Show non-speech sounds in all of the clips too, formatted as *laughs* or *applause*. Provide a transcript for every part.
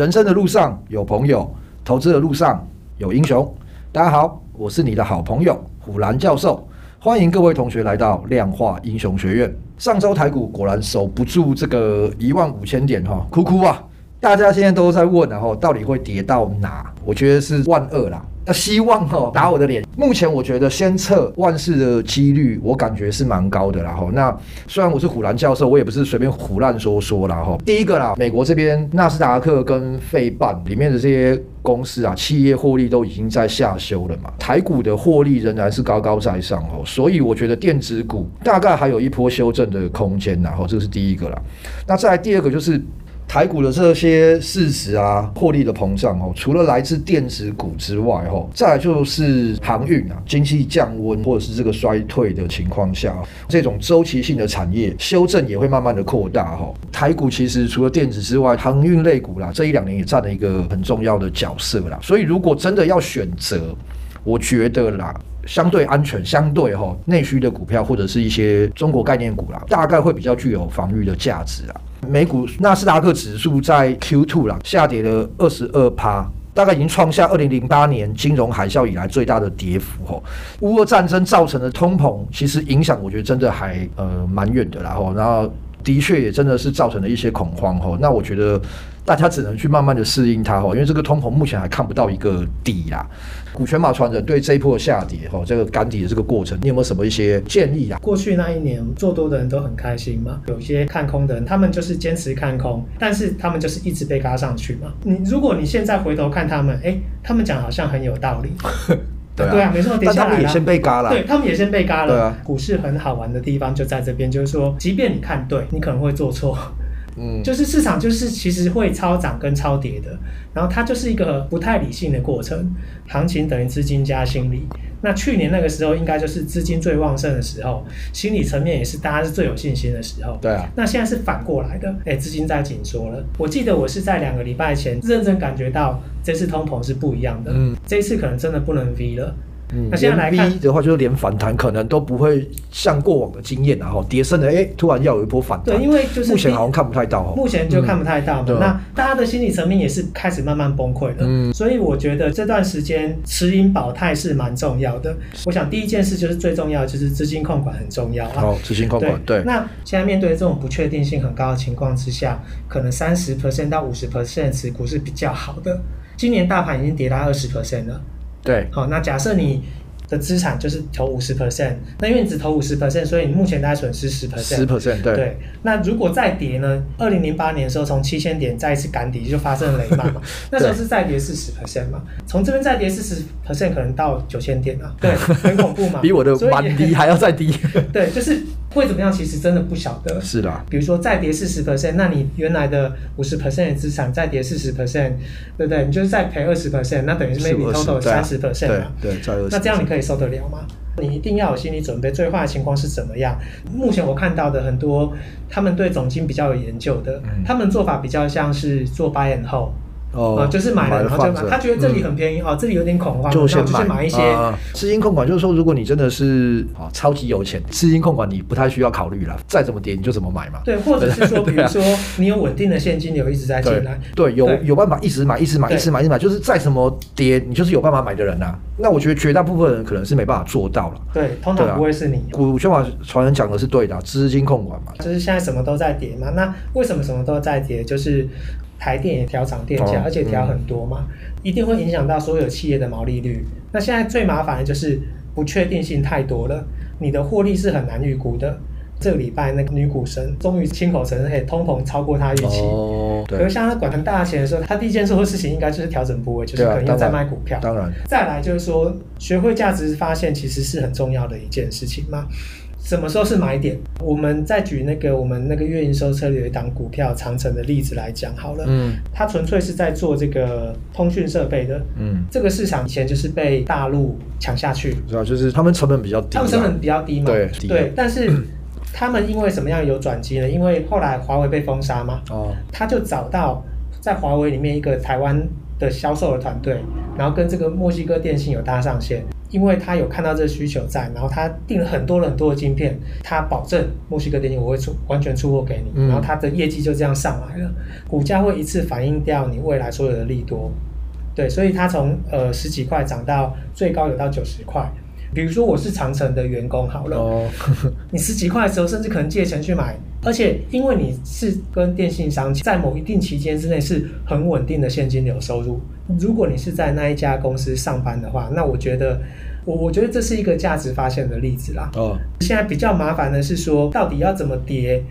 人生的路上有朋友，投资的路上有英雄。大家好，我是你的好朋友虎兰教授，欢迎各位同学来到量化英雄学院。上周台股果然守不住这个一万五千点哈，哭哭啊！大家现在都在问，然后到底会跌到哪？我觉得是万二啦。希望哦，打我的脸。目前我觉得先测万事的几率，我感觉是蛮高的啦。哈，那虽然我是虎兰教授，我也不是随便胡乱说说啦。哈，第一个啦，美国这边纳斯达克跟费半里面的这些公司啊，企业获利都已经在下修了嘛。台股的获利仍然是高高在上哦，所以我觉得电子股大概还有一波修正的空间。然后这是第一个啦。那再来第二个就是。台股的这些市值啊，获利的膨胀哦，除了来自电子股之外，哦，再来就是航运啊，经济降温或者是这个衰退的情况下，这种周期性的产业修正也会慢慢的扩大哈。台股其实除了电子之外，航运类股啦，这一两年也占了一个很重要的角色啦。所以如果真的要选择，我觉得啦。相对安全、相对哈内需的股票，或者是一些中国概念股啦，大概会比较具有防御的价值啊。美股纳斯达克指数在 Q2 啦下跌了二十二趴，大概已经创下二零零八年金融海啸以来最大的跌幅哦。乌俄战争造成的通膨，其实影响我觉得真的还呃蛮远的啦吼。然后的确也真的是造成了一些恐慌吼。那我觉得。大家只能去慢慢的适应它哈，因为这个通膨目前还看不到一个底啦。股权马传人对这一波下跌哈，这个赶底的这个过程，你有没有什么一些建议啊？过去那一年做多的人都很开心嘛，有些看空的人，他们就是坚持看空，但是他们就是一直被嘎上去嘛。你如果你现在回头看他们，哎，他们讲好像很有道理。*laughs* 对啊，对啊，没错，但他们也先被嘎了。对，他们也先被嘎了。对啊，股市很好玩的地方就在这边，就是说，即便你看对，你可能会做错。嗯，就是市场就是其实会超涨跟超跌的，然后它就是一个不太理性的过程，行情等于资金加心理。那去年那个时候应该就是资金最旺盛的时候，心理层面也是大家是最有信心的时候。对啊，那现在是反过来的，哎，资金在紧缩了。我记得我是在两个礼拜前认真感觉到这次通膨是不一样的，嗯，这一次可能真的不能 V 了。嗯，那现在来看的话，就是连反弹可能都不会像过往的经验，然后跌升的，哎，突然要有一波反弹。对，因为就是目前好像看不太到，目前就看不太到嘛。嗯、那大家的心理层面也是开始慢慢崩溃了。嗯，所以我觉得这段时间持盈保泰是蛮重要的。我想第一件事就是最重要的就是资金控管很重要啊。好，资金控管对。对，那现在面对这种不确定性很高的情况之下，可能三十 percent 到五十 percent 持股是比较好的。今年大盘已经跌到二十 percent 了。对，好，那假设你。的资产就是投五十 percent，那因为你只投五十 percent，所以你目前大概损失十 percent。十 percent，对。对，那如果再跌呢？二零零八年的时候，从七千点再一次赶底，就发生了雷曼嘛。*laughs* 那时候是再跌四十 percent 嘛，从这边再跌四十 percent，可能到九千点啊。对，很恐怖嘛。*laughs* 比我的蛮低还要再低。*laughs* 对，就是会怎么样？其实真的不晓得。是的。比如说再跌四十 percent，那你原来的五十 percent 的资产再跌四十 percent，对不对？你就是再赔二十 percent，那等于是 maybe total 三十 percent 嘛。对，再。那这样你可以受得了吗？你一定要有心理准备，最坏的情况是怎么样？目前我看到的很多，他们对总经比较有研究的，嗯、他们做法比较像是做 buy and hold。哦，就是买了然后就买，他觉得这里很便宜哦，这里有点恐慌，就先买一些。资金控管就是说，如果你真的是啊超级有钱，资金控管你不太需要考虑了，再怎么跌你就怎么买嘛。对，或者是说，*laughs* 比如说你有稳定的现金流一直在进来，对，有有办法一直买，一直买，一直买，一直买，就是再怎么跌，你就是有办法买的人呐。那我觉得绝大部分人可能是没办法做到了。对，通常不会是你。股权法传人讲的是对的，资金控管嘛，就是现在什么都在跌嘛。那为什么什么都在跌？就是。台电也调涨电价，而且调很多嘛，一定会影响到所有企业的毛利率。那现在最麻烦的就是不确定性太多了，你的获利是很难预估的。这个礼拜那个女股神终于亲口承认，嘿，通膨超过她预期。哦，对。可是像他管很大钱的时候，他第一件做的事情应该就是调整部位，就是可能要再卖股票。当然。再来就是说，学会价值发现其实是很重要的一件事情嘛。什么时候是买点？我们再举那个我们那个月营收策略有一档股票长城的例子来讲好了。嗯，它纯粹是在做这个通讯设备的。嗯，这个市场以前就是被大陆抢下去，主要就是他们成本比较低，他们成本比较低嘛。对对，但是他们因为什么样有转机呢？因为后来华为被封杀嘛。哦，他就找到在华为里面一个台湾的销售的团队，然后跟这个墨西哥电信有搭上线。因为他有看到这个需求在，然后他订了很多很多的晶片，他保证墨西哥电信我会出完全出货给你，然后他的业绩就这样上来了，股价会一次反映掉你未来所有的利多，对，所以他从呃十几块涨到最高有到九十块。比如说我是长城的员工好了，oh. 你十几块的时候，甚至可能借钱去买，而且因为你是跟电信商在某一定期间之内是很稳定的现金流收入。如果你是在那一家公司上班的话，那我觉得我我觉得这是一个价值发现的例子啦。哦，oh. 现在比较麻烦的是说，到底要怎么叠？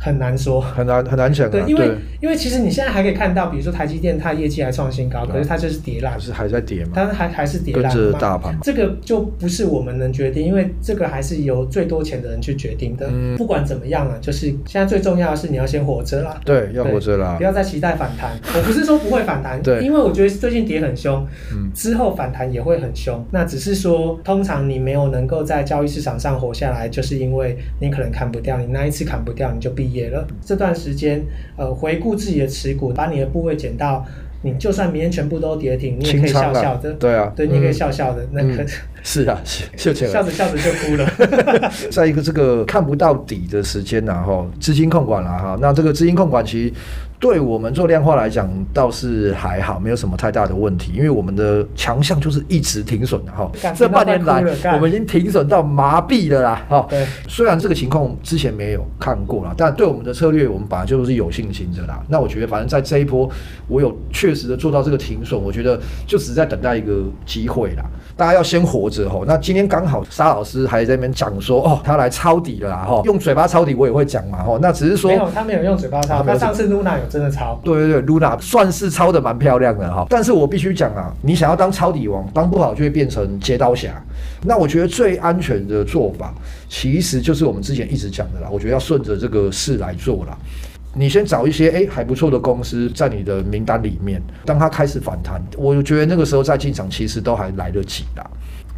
很难说，很难很难讲、啊。对，因为对因为其实你现在还可以看到，比如说台积电，它业绩还创新高，可是它就是跌烂，是还在跌嘛？它还还是跌烂，跟着大盘。这个就不是我们能决定，因为这个还是由最多钱的人去决定的。嗯，不管怎么样啊，就是现在最重要的是你要先活着啦。对，要活着啦，不要再期待反弹。*laughs* 我不是说不会反弹，对，因为我觉得最近跌很凶，嗯，之后反弹也会很凶。那只是说，通常你没有能够在交易市场上活下来，就是因为你可能砍不掉，你那一次砍不掉，你就毕业了。这段。段时间，呃，回顾自己的持股，把你的部位减到，你就算明天全部都跌停，你也可以笑笑的。对啊，对，你也可以笑笑的。嗯、那个是啊，*laughs* 笑笑着笑着就哭了。*laughs* 在一个这个看不到底的时间，然后资金控管了哈，那这个资金控管其实。对我们做量化来讲倒是还好，没有什么太大的问题，因为我们的强项就是一直停损的哈。这半年来，我们已经停损到麻痹了啦哈。虽然这个情况之前没有看过啦，但对我们的策略，我们本来就是有信心的啦。那我觉得，反正在这一波，我有确实的做到这个停损，我觉得就只是在等待一个机会啦。大家要先活着哈。那今天刚好沙老师还在那边讲说，哦，他来抄底了啦哈。用嘴巴抄底，我也会讲嘛哈。那只是说，没有，他没有用嘴巴抄。他上次露娜有。真的超，对对对，Luna 算是抄的蛮漂亮的哈。但是我必须讲啊，你想要当抄底王，当不好就会变成接刀侠。那我觉得最安全的做法，其实就是我们之前一直讲的啦。我觉得要顺着这个势来做啦。你先找一些哎还不错的公司在你的名单里面，当它开始反弹，我觉得那个时候再进场其实都还来得及啦，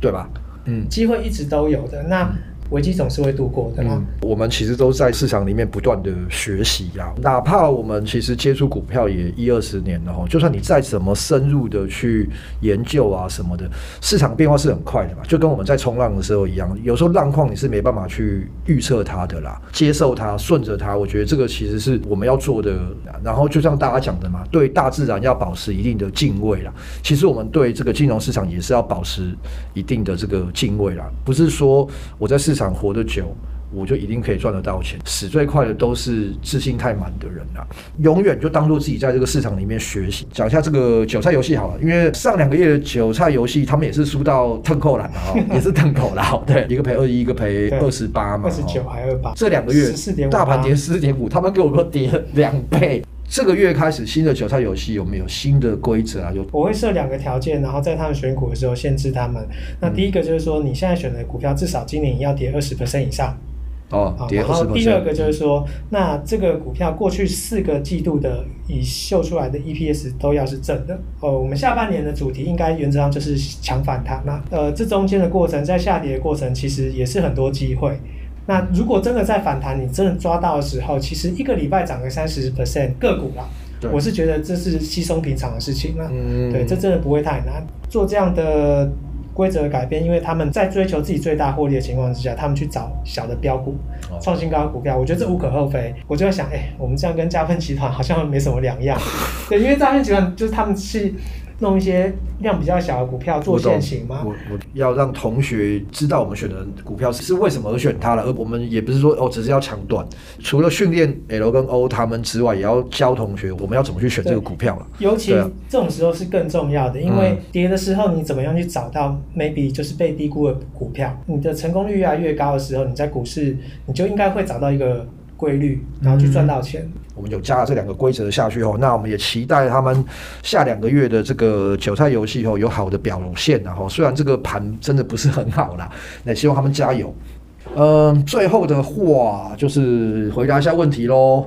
对吧？嗯，机会一直都有的。那。嗯危机总是会度过的。嗯，我们其实都在市场里面不断的学习呀。哪怕我们其实接触股票也一二十年了哈，就算你再怎么深入的去研究啊什么的，市场变化是很快的嘛。就跟我们在冲浪的时候一样，有时候浪况你是没办法去预测它的啦。接受它，顺着它，我觉得这个其实是我们要做的。然后就像大家讲的嘛，对大自然要保持一定的敬畏啦。其实我们对这个金融市场也是要保持一定的这个敬畏啦。不是说我在市场。想活得久，我就一定可以赚得到钱。死最快的都是自信太满的人啊！永远就当做自己在这个市场里面学习。讲一下这个韭菜游戏好了，因为上两个月的韭菜游戏，他们也是输到腾扣篮了哈，*laughs* 也是腾扣了。对，一个赔二一，一个赔二十八嘛，二十九还二八。这两个月大盘跌四点五，他们给我个跌两倍。这个月开始新的韭菜游戏有没有新的规则啊？有我会设两个条件，然后在他们选股的时候限制他们。那第一个就是说，你现在选的股票至少今年要跌二十 percent 以上。哦，跌20%。然后第二个就是说，那这个股票过去四个季度的已秀出来的 EPS 都要是正的。哦，我们下半年的主题应该原则上就是抢反弹。那呃，这中间的过程，在下跌的过程，其实也是很多机会。那如果真的在反弹，你真的抓到的时候，其实一个礼拜涨个三十 percent 个股啦，我是觉得这是稀松平常的事情啦。嗯，对，这真的不会太难做这样的规则改变，因为他们在追求自己最大获利的情况之下，他们去找小的标股、创新高的股票，我觉得这无可厚非。我就在想，哎、欸，我们这样跟嘉丰集团好像没什么两样。*laughs* 对，因为嘉丰集团就是他们是。弄一些量比较小的股票做现行吗？我我要让同学知道我们选的股票是为什么而选它了，而我们也不是说哦，只是要抢短。除了训练 L 跟 O 他们之外，也要教同学我们要怎么去选这个股票了。尤其这种时候是更重要的，因为跌的时候你怎么样去找到 maybe 就是被低估的股票，你的成功率越来越高的时候，你在股市你就应该会找到一个。规律，然后去赚到钱。嗯，我们有加了这两个规则下去后，那我们也期待他们下两个月的这个韭菜游戏后有好的表现。然后，虽然这个盘真的不是很好啦，*laughs* 那希望他们加油。嗯，最后的话就是回答一下问题喽。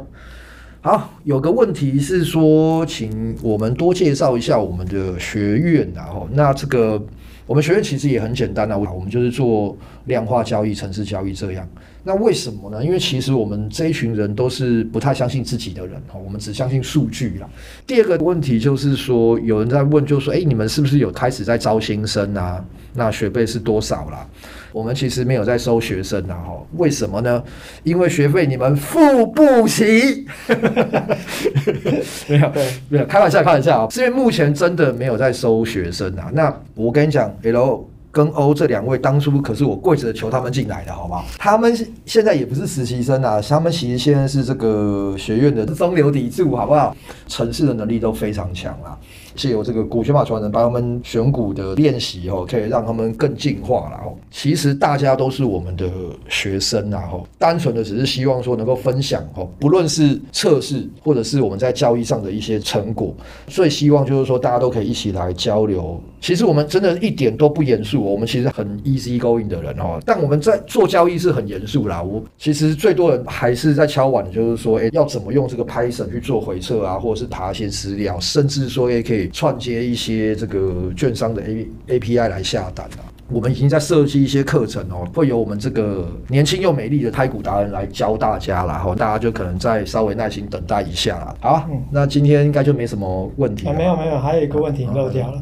好，有个问题是说，请我们多介绍一下我们的学院。然后，那这个我们学院其实也很简单啊，我们就是做量化交易、城市交易这样。那为什么呢？因为其实我们这一群人都是不太相信自己的人哈，我们只相信数据啦。第二个问题就是说，有人在问，就是说，诶，你们是不是有开始在招新生啊？那学费是多少啦？我们其实没有在收学生啊，哈，为什么呢？因为学费你们付不起。*laughs* 没有，没有，开玩笑，开玩笑啊，是因为目前真的没有在收学生啊。那我跟你讲，L。跟欧这两位当初可是我跪着求他们进来的，好不好？他们现在也不是实习生啊，他们其实现在是这个学院的中流砥柱，好不好？城市的能力都非常强啊。借由这个股权法传人帮他们选股的练习哦，可以让他们更进化了哦。其实大家都是我们的学生啊，哦，单纯的只是希望说能够分享哦，不论是测试或者是我们在交易上的一些成果，最希望就是说大家都可以一起来交流。其实我们真的一点都不严肃，我们其实很 easy going 的人哦，但我们在做交易是很严肃啦。我其实最多人还是在敲碗就是说，诶，要怎么用这个 Python 去做回测啊，或者是爬一些资料，甚至说也可以。串接一些这个券商的 A A P I 来下单啊，我们已经在设计一些课程哦，会由我们这个年轻又美丽的太古达人来教大家啦。哈，大家就可能再稍微耐心等待一下啦。好，嗯，那今天应该就没什么问题。啊，没有没有，还有一个问题漏掉了。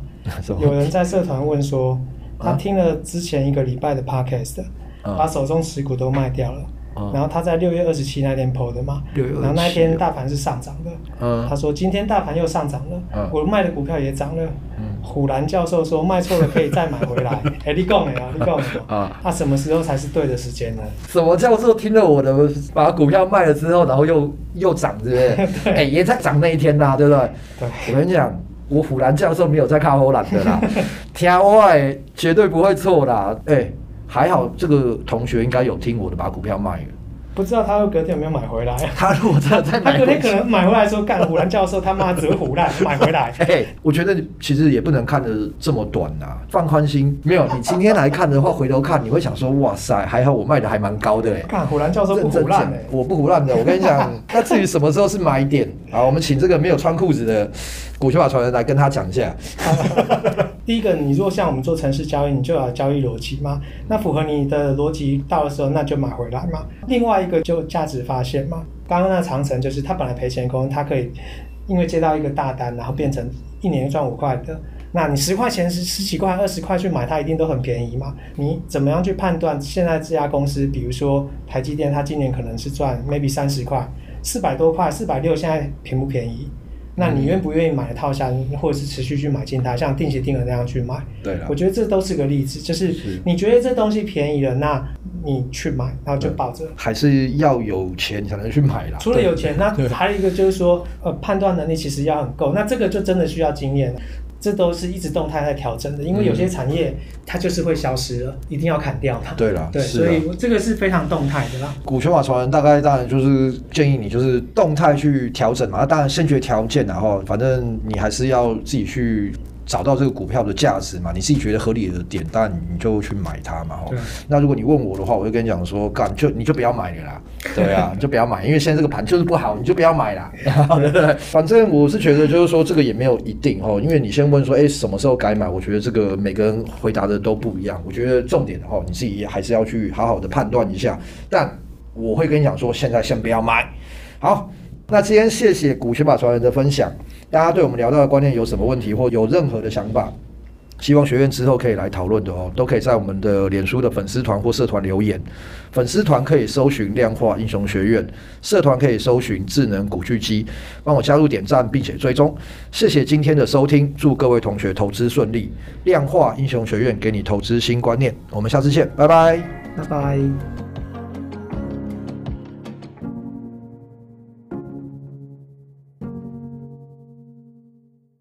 有人在社团问说，他听了之前一个礼拜的 Podcast，把手中持股都卖掉了。然后他在六月二十七那天 PO 的嘛，然后那一天大盘是上涨的。嗯，他说今天大盘又上涨了，我卖的股票也涨了。虎兰教授说卖错了可以再买回来。*laughs* 哎，你讲的啊，你讲的啊。他什么时候才是对的时间呢？什么教授听了我的，把股票卖了之后，然后又又涨，对不 *laughs* 对？哎，也在涨那一天呐，对不对？对。我跟你讲，我虎兰教授没有在看欧兰的啦，*laughs* 听我的绝对不会错啦。哎。还好，这个同学应该有听我的，把股票卖了。不知道他隔天有没有买回来？*laughs* 他如果真的再买，他隔天可能买回来说：“干，虎兰教授他妈只会唬烂，*laughs* 买回来。*laughs* ”嘿，我觉得其实也不能看得这么短呐，放宽心。没有，你今天来看的话，回头看你会想说：“哇塞，还好我卖的还蛮高的。”哎，看虎兰教授不唬烂，我不唬烂的。我跟你讲，那至于什么时候是买点，好，我们请这个没有穿裤子的股权法传人来跟他讲一下。第一个，你如果像我们做城市交易，你就要交易逻辑嘛。那符合你的逻辑到的时候，那就买回来嘛。另外一个就价值发现嘛。刚刚那长城就是他本来赔钱空，他可以因为接到一个大单，然后变成一年赚五块的。那你十块钱十十几块二十块去买，它一定都很便宜嘛。你怎么样去判断现在这家公司，比如说台积电，它今年可能是赚 maybe 三十块，四百多块，四百六，现在便不便宜？那你愿不愿意买套下，或者是持续去买进它，像定期定额那样去买？对了，我觉得这都是个例子，就是你觉得这东西便宜了，那你去买，然后就抱着。还是要有钱才能去买啦。除了有钱，那还有一个就是说，呃，判断能力其实要很够。那这个就真的需要经验。这都是一直动态在调整的，因为有些产业它就是会消失了，一定要砍掉它。对了，对，所以这个是非常动态的啦。股权法传人大概当然就是建议你就是动态去调整嘛，那当然先决条件，然后反正你还是要自己去。找到这个股票的价值嘛，你自己觉得合理的点，但你就去买它嘛。对那如果你问我的话，我会跟你讲说，干就你就不要买了啦。*laughs* 对啊，你就不要买，因为现在这个盘就是不好，你就不要买啦。对对对。反正我是觉得就是说这个也没有一定哦，因为你先问说，哎，什么时候该买？我觉得这个每个人回答的都不一样。我觉得重点的话，你自己还是要去好好的判断一下。但我会跟你讲说，现在先不要买。好，那今天谢谢股权法传人的分享。大家对我们聊到的观念有什么问题，或有任何的想法，希望学院之后可以来讨论的哦，都可以在我们的脸书的粉丝团或社团留言。粉丝团可以搜寻量化英雄学院，社团可以搜寻智能古巨基，帮我加入点赞并且追踪。谢谢今天的收听，祝各位同学投资顺利。量化英雄学院给你投资新观念，我们下次见，拜拜，拜拜。